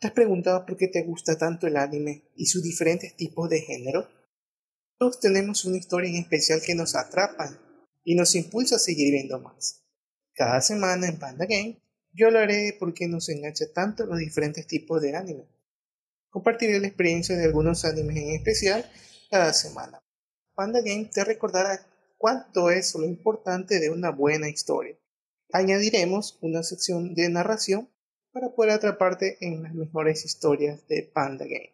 ¿Te has preguntado por qué te gusta tanto el anime y sus diferentes tipos de género? Todos tenemos una historia en especial que nos atrapa y nos impulsa a seguir viendo más. Cada semana en Panda Game yo hablaré de por qué nos engancha tanto los diferentes tipos de anime. Compartiré la experiencia de algunos animes en especial cada semana. Panda Game te recordará cuánto es lo importante de una buena historia. Añadiremos una sección de narración para poder atraparte en las mejores historias de Panda Game.